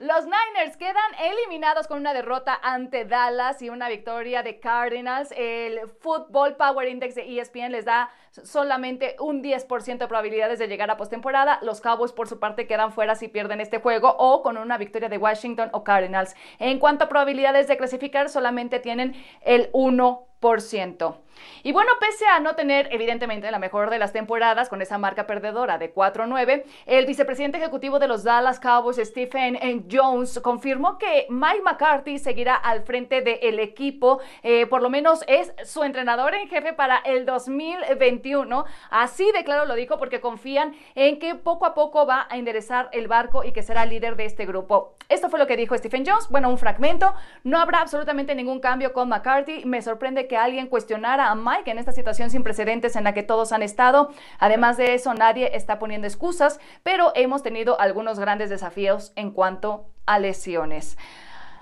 A: Los Niners quedan eliminados con una derrota ante Dallas y una victoria de Cardinals. El Football Power Index de ESPN les da solamente un 10% de probabilidades de llegar a postemporada. Los Cowboys, por su parte, quedan fuera si pierden este juego o con una victoria de Washington o Cardinals. En cuanto a probabilidades de clasificar, solamente tienen el 1%. Y bueno, pese a no tener evidentemente la mejor de las temporadas con esa marca perdedora de 4-9, el vicepresidente ejecutivo de los Dallas Cowboys, Stephen Jones, confirmó que Mike McCarthy seguirá al frente del equipo, eh, por lo menos es su entrenador en jefe para el 2021. Así de claro lo dijo porque confían en que poco a poco va a enderezar el barco y que será líder de este grupo. Esto fue lo que dijo Stephen Jones. Bueno, un fragmento. No habrá absolutamente ningún cambio con McCarthy. Me sorprende que alguien cuestionara a Mike en esta situación sin precedentes en la que todos han estado. Además de eso, nadie está poniendo excusas, pero hemos tenido algunos grandes desafíos en cuanto a lesiones.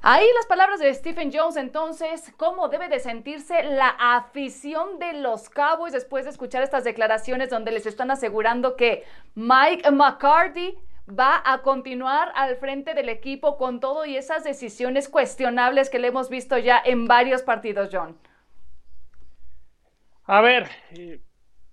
A: Ahí las palabras de Stephen Jones, entonces, ¿cómo debe de sentirse la afición de los Cowboys después de escuchar estas declaraciones donde les están asegurando que Mike McCarthy va a continuar al frente del equipo con todo y esas decisiones cuestionables que le hemos visto ya en varios partidos, John?
D: A ver, eh,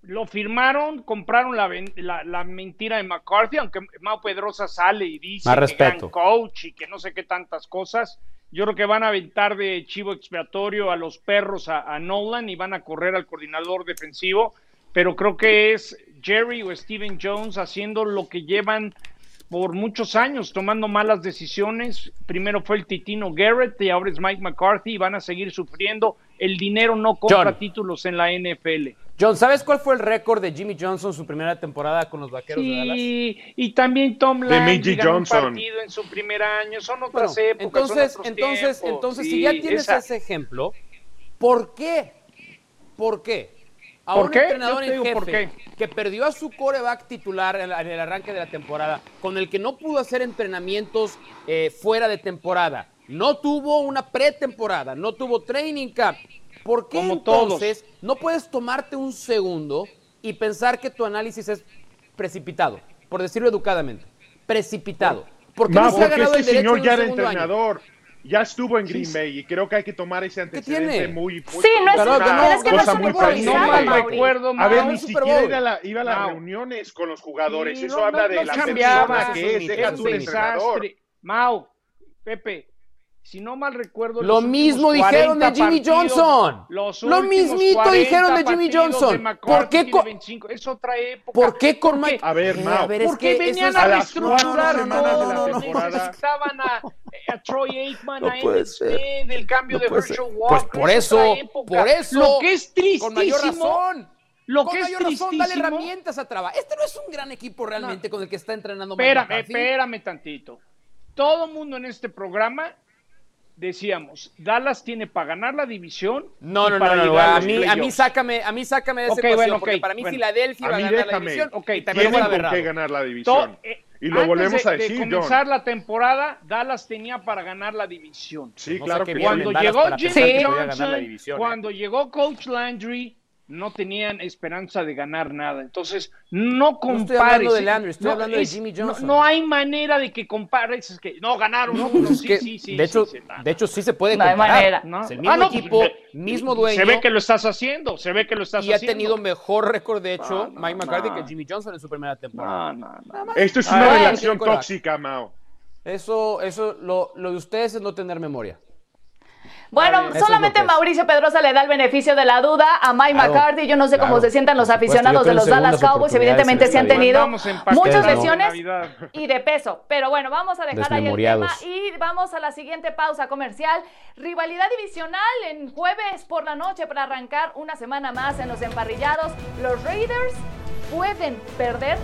D: lo firmaron, compraron la, la, mentira de McCarthy, aunque Mao Pedrosa sale y dice que gran coach y que no sé qué tantas cosas. Yo creo que van a aventar de chivo expiatorio a los perros a, Nolan y van a correr al coordinador defensivo, pero creo que es Jerry o Steven Jones haciendo lo que llevan por muchos años, tomando malas decisiones. Primero fue el Titino Garrett y ahora es Mike McCarthy y van a seguir sufriendo el dinero no compra títulos en la NFL.
F: John, ¿sabes cuál fue el récord de Jimmy Johnson su primera temporada con los Vaqueros de Dallas?
D: Y también Tom Landry ganó un partido en su primer año, son otras épocas,
F: Entonces, entonces, entonces, si ya tienes ese ejemplo, ¿por qué? ¿Por qué? A un entrenador en jefe que perdió a su coreback titular en, el arranque de la temporada, con el que no pudo hacer entrenamientos eh, fuera de temporada, no tuvo una pretemporada, no tuvo training camp. ¿Por qué entonces no puedes tomarte un segundo y pensar que tu análisis es precipitado? Por decirlo educadamente, precipitado.
E: ¿Por qué no, se ha ganado este el señor ya era entrenador. Ya estuvo en Green Bay y creo que hay que tomar ese antecedente muy,
A: muy, Sí, no es, claro, que no, es que
E: cosa
A: muy
D: no recuerdo
E: A ver, ni siquiera iba a, la, iba a las reuniones con los jugadores. Eso habla de la persona que es. Deja tu entrenador.
D: Mau, Pepe, si no mal recuerdo.
F: Lo mismo dijeron de Jimmy Johnson. Lo mismito dijeron de Jimmy Johnson. ¿Por qué con,
D: es otra época.
F: ¿Por qué con Mike?
E: A ver, Mau.
D: Porque venían a reestructurar todo. Necesitaban a, a Troy Aikman, a MSP, del cambio de Virtual Walker.
F: Pues por eso, por eso.
D: Lo que es tristísimo.
F: Con mayor razón. Lo con que mayor es razón, dale herramientas a trabajar. Este no es un gran equipo realmente con el que está entrenando
D: Espérame, espérame tantito. Todo mundo en este programa decíamos, Dallas tiene para ganar la división.
F: No, no, no, no, a, mí, a mí sácame, a mí sácame de esa okay, bueno, porque para mí Filadelfia va a ganar la división.
E: Okay, también tienen con qué ganar la división. Eh, y lo volvemos a decir,
D: de comenzar la temporada, Dallas tenía para ganar la división.
E: Sí, claro que
D: cuando llegó Jimmy Johnson, cuando llegó Coach Landry, no tenían esperanza de ganar nada. Entonces, no compares.
F: No estoy hablando de Landry, estoy hablando de Jimmy Johnson.
D: No, hay manera de que compares. Es que no ganaron. No, pues sí, sí, sí,
F: de, hecho, de hecho, sí se puede comparar. No hay manera. ¿no? Es el mismo ah, equipo, mismo dueño.
D: Se ve que lo estás haciendo. Se ve que lo estás haciendo.
F: Y ha tenido mejor récord, de hecho, Mike McCarthy que Jimmy Johnson en su primera temporada.
E: Esto es una relación tóxica, Mao.
F: Eso, eso lo, lo de ustedes es no tener memoria.
A: Bueno, solamente Mauricio Pedrosa le da el beneficio de la duda a Mike McCarthy. Yo no sé cómo se sientan los aficionados de los Dallas Cowboys. Evidentemente se han tenido muchas lesiones y de peso. Pero bueno, vamos a dejar ahí el tema y vamos a la siguiente pausa comercial. Rivalidad divisional en jueves por la noche para arrancar una semana más en los emparrillados. Los Raiders pueden perder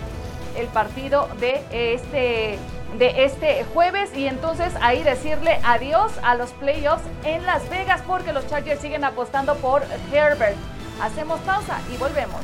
A: el partido de este de este jueves y entonces ahí decirle adiós a los playoffs en Las Vegas porque los Chargers siguen apostando por Herbert. Hacemos pausa y volvemos.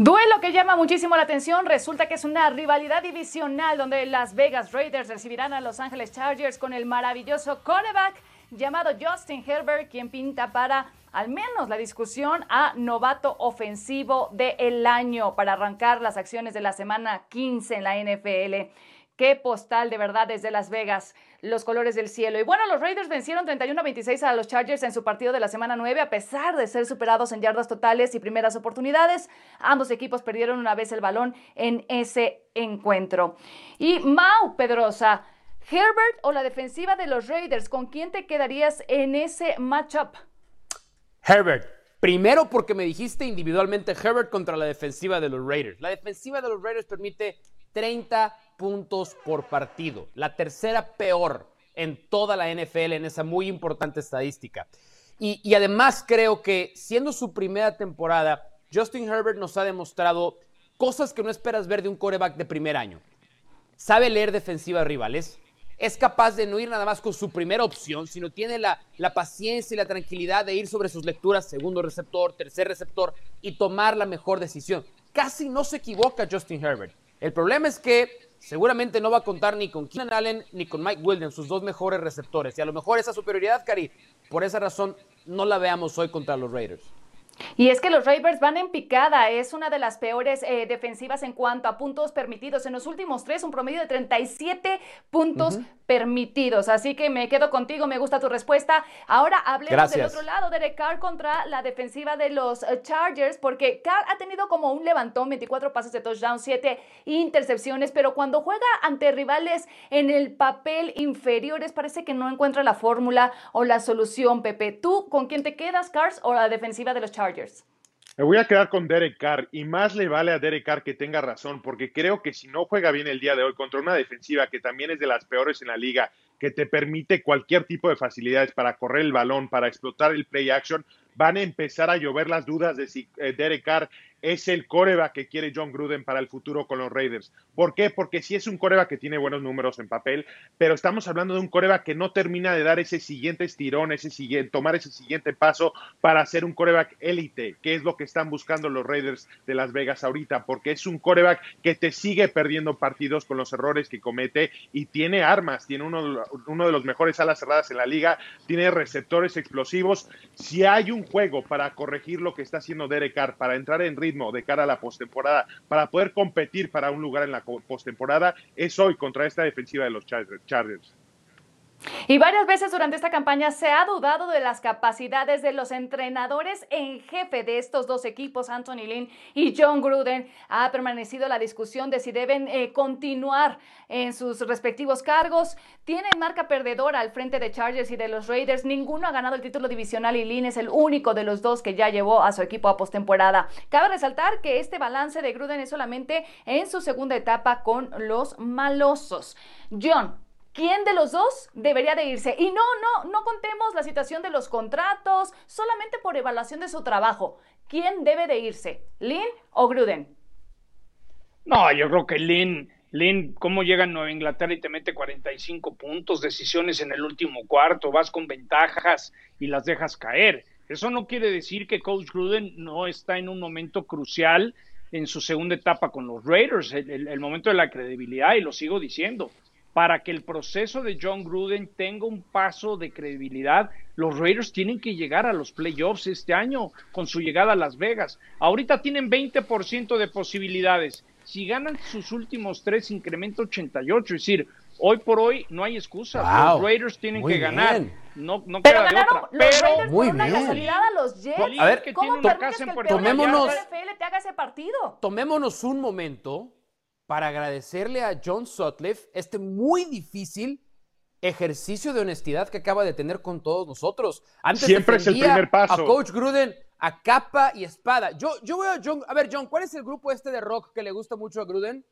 A: Duelo que llama muchísimo la atención. Resulta que es una rivalidad divisional donde Las Vegas Raiders recibirán a Los Ángeles Chargers con el maravilloso quarterback llamado Justin Herbert, quien pinta para al menos la discusión a novato ofensivo del año para arrancar las acciones de la semana 15 en la NFL. Qué postal de verdad desde Las Vegas, los colores del cielo. Y bueno, los Raiders vencieron 31 a 26 a los Chargers en su partido de la semana 9, a pesar de ser superados en yardas totales y primeras oportunidades. Ambos equipos perdieron una vez el balón en ese encuentro. Y Mau Pedrosa, Herbert o la defensiva de los Raiders, ¿con quién te quedarías en ese matchup?
F: Herbert. Primero porque me dijiste individualmente Herbert contra la defensiva de los Raiders. La defensiva de los Raiders permite 30 puntos por partido, la tercera peor en toda la NFL en esa muy importante estadística. Y, además creo que siendo su primera temporada, Justin Herbert nos ha demostrado cosas que no esperas ver de un coreback de primer año. Sabe leer defensivas rivales, es capaz de no ir nada más con su primera opción, sino tiene la, la, paciencia y la tranquilidad de ir sobre sus lecturas, segundo receptor, tercer receptor, y tomar la mejor decisión. Casi no se equivoca Justin Herbert. El problema es que seguramente no va a contar ni con Keenan Allen ni con Mike Williams, sus dos mejores receptores. Y a lo mejor esa superioridad, Cari, por esa razón no la veamos hoy contra los Raiders.
A: Y es que los Raiders van en picada, es una de las peores eh, defensivas en cuanto a puntos permitidos. En los últimos tres, un promedio de 37 puntos permitidos. Así que me quedo contigo, me gusta tu respuesta. Ahora hablemos del otro lado, Derek Carr contra la defensiva de los eh, Chargers, porque Carr ha tenido como un levantón, 24 pases de touchdown, 7 intercepciones, pero cuando juega ante rivales en el papel inferiores, parece que no encuentra la fórmula o la solución, Pepe. ¿Tú con quién te quedas, Cars, o la defensiva de los Chargers?
E: Me voy a quedar con Derek Carr y más le vale a Derek Carr que tenga razón, porque creo que si no juega bien el día de hoy contra una defensiva que también es de las peores en la liga, que te permite cualquier tipo de facilidades para correr el balón, para explotar el play action, van a empezar a llover las dudas de si eh, Derek Carr es el coreback que quiere John Gruden para el futuro con los Raiders. ¿Por qué? Porque sí es un coreback que tiene buenos números en papel, pero estamos hablando de un coreback que no termina de dar ese siguiente estirón, ese siguiente, tomar ese siguiente paso para ser un coreback élite, que es lo que están buscando los Raiders de Las Vegas ahorita, porque es un coreback que te sigue perdiendo partidos con los errores que comete y tiene armas, tiene uno, de los mejores alas cerradas en la liga, tiene receptores explosivos. Si hay un juego para corregir lo que está haciendo Derek Carr, para entrar en de cara a la postemporada para poder competir para un lugar en la postemporada es hoy contra esta defensiva de los Chargers.
A: Y varias veces durante esta campaña se ha dudado de las capacidades de los entrenadores en jefe de estos dos equipos, Anthony Lynn y John Gruden. Ha permanecido la discusión de si deben eh, continuar en sus respectivos cargos. Tienen marca perdedora al frente de Chargers y de los Raiders. Ninguno ha ganado el título divisional y Lynn es el único de los dos que ya llevó a su equipo a postemporada. Cabe resaltar que este balance de Gruden es solamente en su segunda etapa con los malosos. John, quién de los dos debería de irse. Y no, no, no contemos la situación de los contratos, solamente por evaluación de su trabajo. ¿Quién debe de irse? ¿Lynn o Gruden?
D: No, yo creo que Lynn, Lynn, ¿cómo llega a Nueva Inglaterra y te mete 45 puntos, decisiones en el último cuarto, vas con ventajas y las dejas caer? Eso no quiere decir que Coach Gruden no está en un momento crucial en su segunda etapa con los Raiders, el momento de la credibilidad, y lo sigo diciendo para que el proceso de John Gruden tenga un paso de credibilidad, los Raiders tienen que llegar a los playoffs este año con su llegada a Las Vegas. Ahorita tienen 20% de posibilidades. Si ganan sus últimos tres, incrementa 88. Es decir, hoy por hoy no hay excusa. Los Raiders tienen que ganar. No, no
A: pero
D: queda
A: ganaron
D: de otra.
A: los
D: pero
A: Raiders por una casualidad a los Jets.
F: A ver,
D: que
A: ¿Cómo permites que
D: en
A: el
D: Puerto
A: peor
F: Tomémonos-
A: de la NFL te haga ese partido?
F: Tomémonos un momento para agradecerle a John Sutcliffe este muy difícil ejercicio de honestidad que acaba de tener con todos nosotros. Antes
E: Siempre es el primer paso.
F: A Coach Gruden a capa y espada. Yo, yo veo a John. A ver, John, ¿cuál es el grupo este de rock que le gusta mucho a Gruden?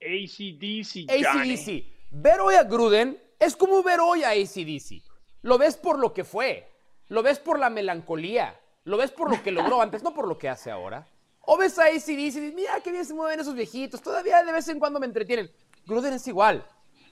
D: ACDC.
F: ACDC. Ver hoy a Gruden es como ver hoy a ACDC. Lo ves por lo que fue. Lo ves por la melancolía. Lo ves por lo que logró antes, no por lo que hace ahora. O ves a ACDC y dices, mira qué bien se mueven esos viejitos. Todavía de vez en cuando me entretienen. Gruden es igual.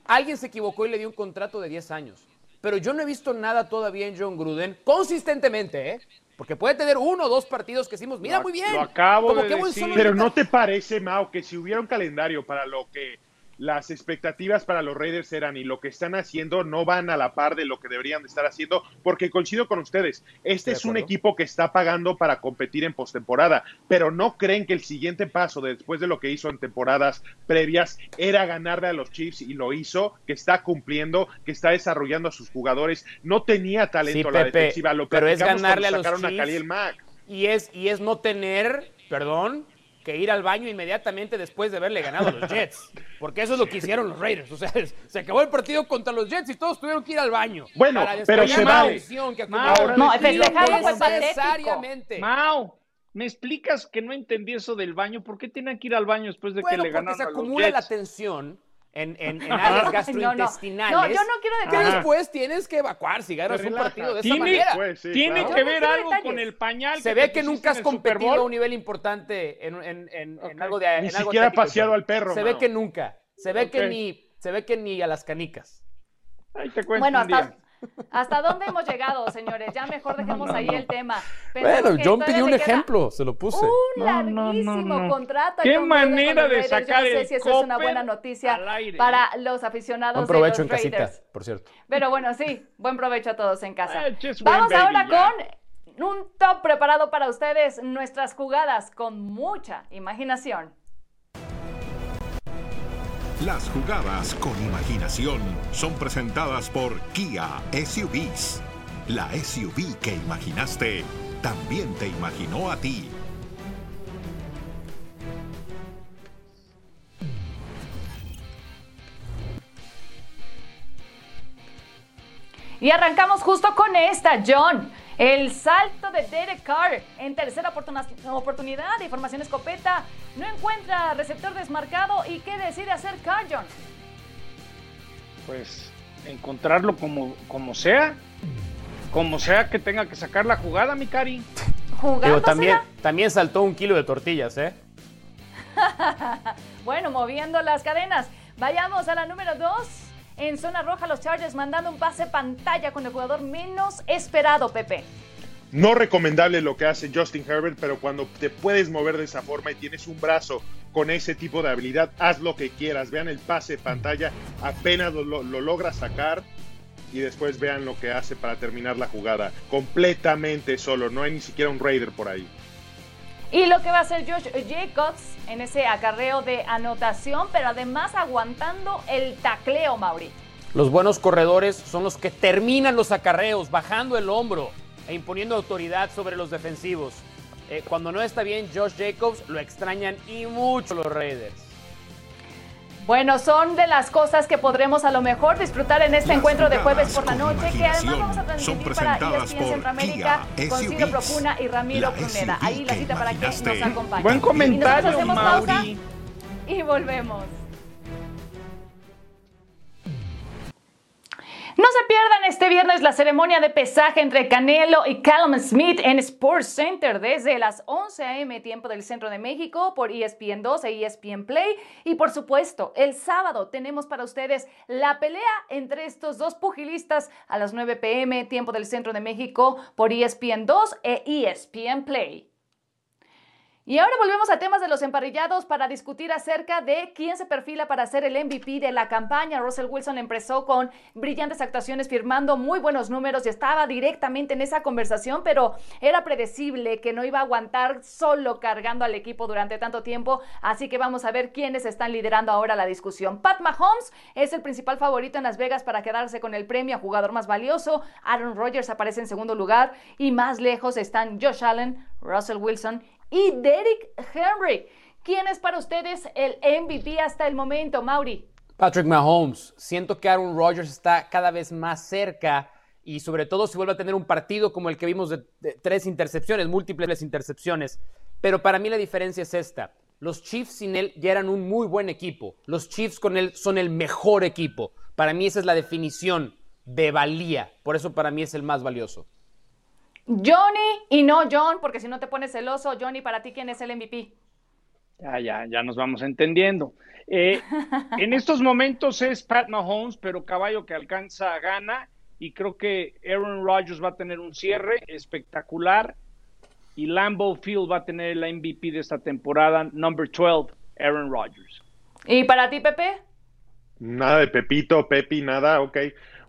F: Alguien se equivocó y le dio un contrato de 10 años. Pero yo no he visto nada todavía en John Gruden, consistentemente, ¿eh? Porque puede tener uno o dos partidos que decimos, mira,
D: Lo-
F: muy bien.
D: lo acabo
F: Como
D: de decir.
E: Pero. ¿no te parece, Mao, que si hubiera un calendario para lo que las expectativas para los Raiders eran y lo que están haciendo no van a la par de lo que deberían de estar haciendo? Porque coincido con ustedes, este es un equipo que está pagando para competir en postemporada, pero no creen que el siguiente paso después de lo que hizo en temporadas previas era ganarle a los Chiefs y lo hizo, que está cumpliendo, que está desarrollando a sus jugadores. No tenía talento
F: Sí,
E: la
F: Pepe,
E: defensiva, lo
F: pero es ganarle a los
E: a Mack.
F: Y es, y es no tener, perdón, que ir al baño inmediatamente después de haberle ganado a los Jets. Porque eso es lo que hicieron los Raiders. O sea, se acabó el partido contra los Jets y todos tuvieron que ir al baño.
E: Bueno,
F: Para
E: pero se
F: la
E: vale.
F: que
D: Mau.
A: No,
D: el
A: festejarlo fue
F: Necesariamente.
D: Mau, ¿me explicas que no entendí eso del baño? ¿Por qué tenían que ir al baño después de
F: Bueno,
D: que le ganaron
F: se
D: a los
F: acumula la
D: Jets?
F: tensión en, en, en
A: Ay,
F: áreas
A: no, no.
F: gastrointestinales.
A: No, yo no quiero
F: Que después tienes que evacuar si ganas un partido de esa
D: Tiene,
F: manera.
E: Pues sí,
D: tiene
E: claro.
D: que
A: no
D: ver algo
A: detalles.
D: con el pañal.
F: Se
D: que
F: ve que nunca has competido a un nivel importante en, en- en- en
D: Ok.
F: algo de
E: Ni
F: en algo
E: siquiera paseado al perro,
F: Se ve que nunca. Se ve que ni se ve que ni a las canicas.
D: Ahí te cuento
A: Bueno,
D: un día.
A: Hasta, ¿hasta dónde hemos llegado, señores? Ya mejor dejemos ahí el tema. Pensamos
F: Bueno, John pidió un
A: queda
F: ejemplo, se lo puse.
A: Un
D: No, no,
A: larguísimo
D: no, no.
A: contrato.
D: Qué manera de
A: Raiders. Yo
D: sacar
A: no sé
D: el
A: si eso es una buena noticia para los aficionados
F: Buen provecho
A: de
F: en
A: los
F: casita,
A: Raiders.
F: por cierto.
A: Pero bueno, sí, buen provecho a todos en casa.
D: Eh, just
A: Vamos ahora
D: ya.
A: con un top preparado para ustedes, nuestras jugadas con mucha imaginación.
J: Las jugadas con imaginación son presentadas por Kia SUVs. La SUV que imaginaste también te imaginó a ti.
A: Y arrancamos justo con esta, John. El salto de Derek Carr en tercera oportunidad y formación escopeta. No encuentra receptor desmarcado y qué decide hacer Carr, John.
D: Pues encontrarlo como, como sea. Como sea que tenga que sacar la jugada, mi cari.
A: Jugándosela.
F: también, también saltó un kilo de tortillas, ¿eh?
A: Bueno, moviendo las cadenas. Vayamos a la número 2. En zona roja, los Chargers mandando un pase pantalla con el jugador menos esperado, Pepe.
E: No recomendable lo que hace Justin Herbert, pero cuando te puedes mover de esa forma y tienes un brazo con ese tipo de habilidad, haz lo que quieras. Vean el pase pantalla, apenas lo, lo, lo logra sacar y después vean lo que hace para terminar la jugada. Completamente solo, no hay ni siquiera un Raider por ahí.
A: Y lo que va a hacer Josh Jacobs en ese acarreo de anotación, pero además aguantando el tacleo, Mauri.
F: Los buenos corredores son los que terminan los acarreos, bajando el hombro e imponiendo autoridad sobre los defensivos. Eh, cuando no está bien Josh Jacobs, lo extrañan y mucho los Raiders.
A: Bueno, son de las cosas que podremos a lo mejor disfrutar en este
J: Las
A: encuentro de jueves por la noche, que además vamos a transmitir para ESPN Centroamérica
J: Kia
A: con Ciro. Procuna y Ramiro Pruneda. Ahí la
J: que
A: cita para que nos acompañen.
D: Buen
A: Y nosotros
D: comentario,
A: hacemos pausa
D: Mauri.
A: y volvemos. No se pierdan este viernes la ceremonia de pesaje entre Canelo y Callum Smith en Sports Center desde las 11 a.m. tiempo del centro de México por E ESPN 2 e ESPN Play. Y por supuesto, el sábado tenemos para ustedes la pelea entre estos dos pugilistas a las 9 p.m. tiempo del centro de México por E ESPN 2 e ESPN Play. Y ahora volvemos a temas de los emparrillados para discutir acerca de quién se perfila para ser el MVP de la campaña. Russell Wilson empezó con brillantes actuaciones, firmando muy buenos números y estaba directamente en esa conversación, pero era predecible que no iba a aguantar solo cargando al equipo durante tanto tiempo. Así que vamos a ver quiénes están liderando ahora la discusión. Pat Mahomes es el principal favorito en Las Vegas para quedarse con el premio a jugador más valioso. Aaron Rodgers aparece en segundo lugar y más lejos están Josh Allen, Russell Wilson y Derrick Henry. ¿Quién es para ustedes el MVP hasta el momento, Mauri?
F: Patrick Mahomes, siento que Aaron Rodgers está cada vez más cerca y sobre todo si vuelve a tener un partido como el que vimos de, de tres intercepciones, múltiples intercepciones. Pero para mí la diferencia es esta. Los Chiefs sin él ya eran un muy buen equipo. Los Chiefs con él son el mejor equipo. Para mí esa es la definición de valía. Por eso para mí es el más valioso.
A: Johnny y no John, porque si no te pones celoso, Johnny, para ti, ¿quién es el MVP?
D: Ya, ya, ya nos vamos entendiendo. Eh, en estos momentos es Pat Mahomes, pero caballo que alcanza gana y creo que Aaron Rodgers va a tener un cierre espectacular y Lambeau Field va a tener la MVP de esta temporada, number 12, Aaron Rodgers.
A: ¿Y para ti, Pepe?
E: Nada de Pepito, Pepi, nada, ok.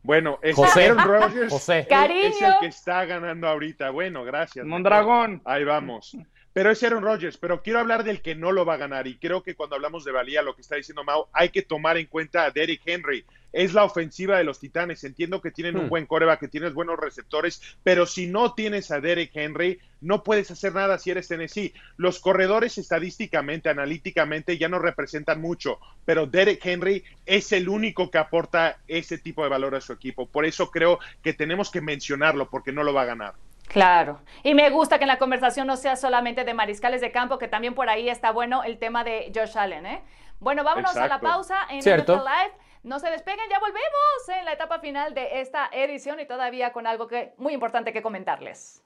E: Bueno, es
F: José.
E: Aaron Rodgers
F: José.
E: es-
A: Cariño.
E: es el que está ganando ahorita. Bueno, gracias.
D: Mondragón.
E: Ahí vamos. Pero es Aaron Rodgers, pero quiero hablar del que no lo va a ganar y creo que cuando hablamos de valía, lo que está diciendo Mau, hay que tomar en cuenta a Derrick Henry. Es la ofensiva de los Titanes. Entiendo que tienen un
F: Hmm.
E: buen coreback, que tienes buenos receptores, pero si no tienes a Derrick Henry, no puedes hacer nada si eres Tennessee. Los corredores estadísticamente, analíticamente, ya no representan mucho, pero Derrick Henry es el único que aporta ese tipo de valor a su equipo. Por eso creo que tenemos que mencionarlo, porque no lo va a ganar.
A: Claro. Y me gusta que en la conversación no sea solamente de mariscales de campo, que también por ahí está bueno el tema de Josh Allen, ¿eh? Bueno, vámonos a la pausa en
F: Cierto.
A: NFL Live. No se despeguen, ya volvemos en la etapa final de esta edición y todavía con algo que muy importante que comentarles.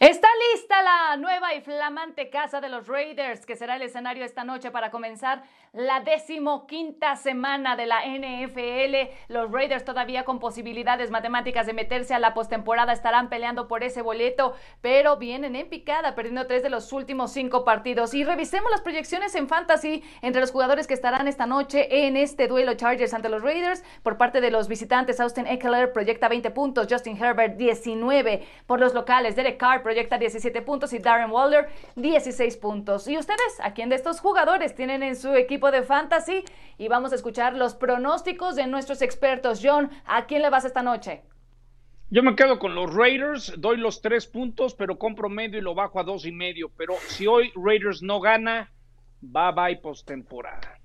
A: Está lista la nueva y flamante casa de los Raiders, que será el escenario esta noche para comenzar la decimoquinta semana de la NFL. Los Raiders todavía con posibilidades matemáticas de meterse a la postemporada estarán peleando por ese boleto, pero vienen en picada, perdiendo tres de los últimos cinco partidos. Y revisemos las proyecciones en fantasy entre los jugadores que estarán esta noche en este duelo Chargers ante los Raiders. Por parte de los visitantes, Austin Eckler proyecta 20 puntos, Justin Herbert 19. Por los locales, Derek Carr proyecta 17 puntos y Darren Waller 16 puntos. ¿Y ustedes a quién de estos jugadores tienen en su equipo de fantasy? Y vamos a escuchar los pronósticos de nuestros expertos. John, ¿a quién le vas esta noche?
D: Yo me quedo con los Raiders, doy los tres puntos, pero compro medio y lo bajo a dos y medio. Pero si hoy Raiders no gana, bye bye postemporada.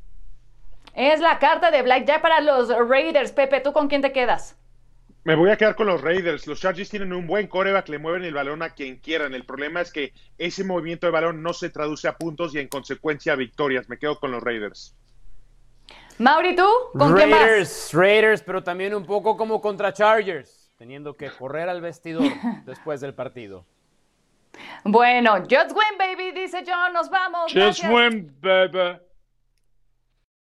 A: Es la carta de Black ya para los Raiders. Pepe, ¿tú con quién te quedas?
E: Me voy a quedar con los Raiders. Los Chargers tienen un buen coreback, le mueven el balón a quien quieran. El problema es que ese movimiento de balón no se traduce a puntos y en consecuencia a victorias. Me quedo con los Raiders.
A: Mauri, ¿tú? ¿Con?
F: Raiders, Raiders, pero también un poco como contra Chargers, teniendo que correr al vestidor después del partido.
A: Bueno, Just win, baby, dice John. Nos vamos.
D: Just
A: Gracias.
D: win, baby.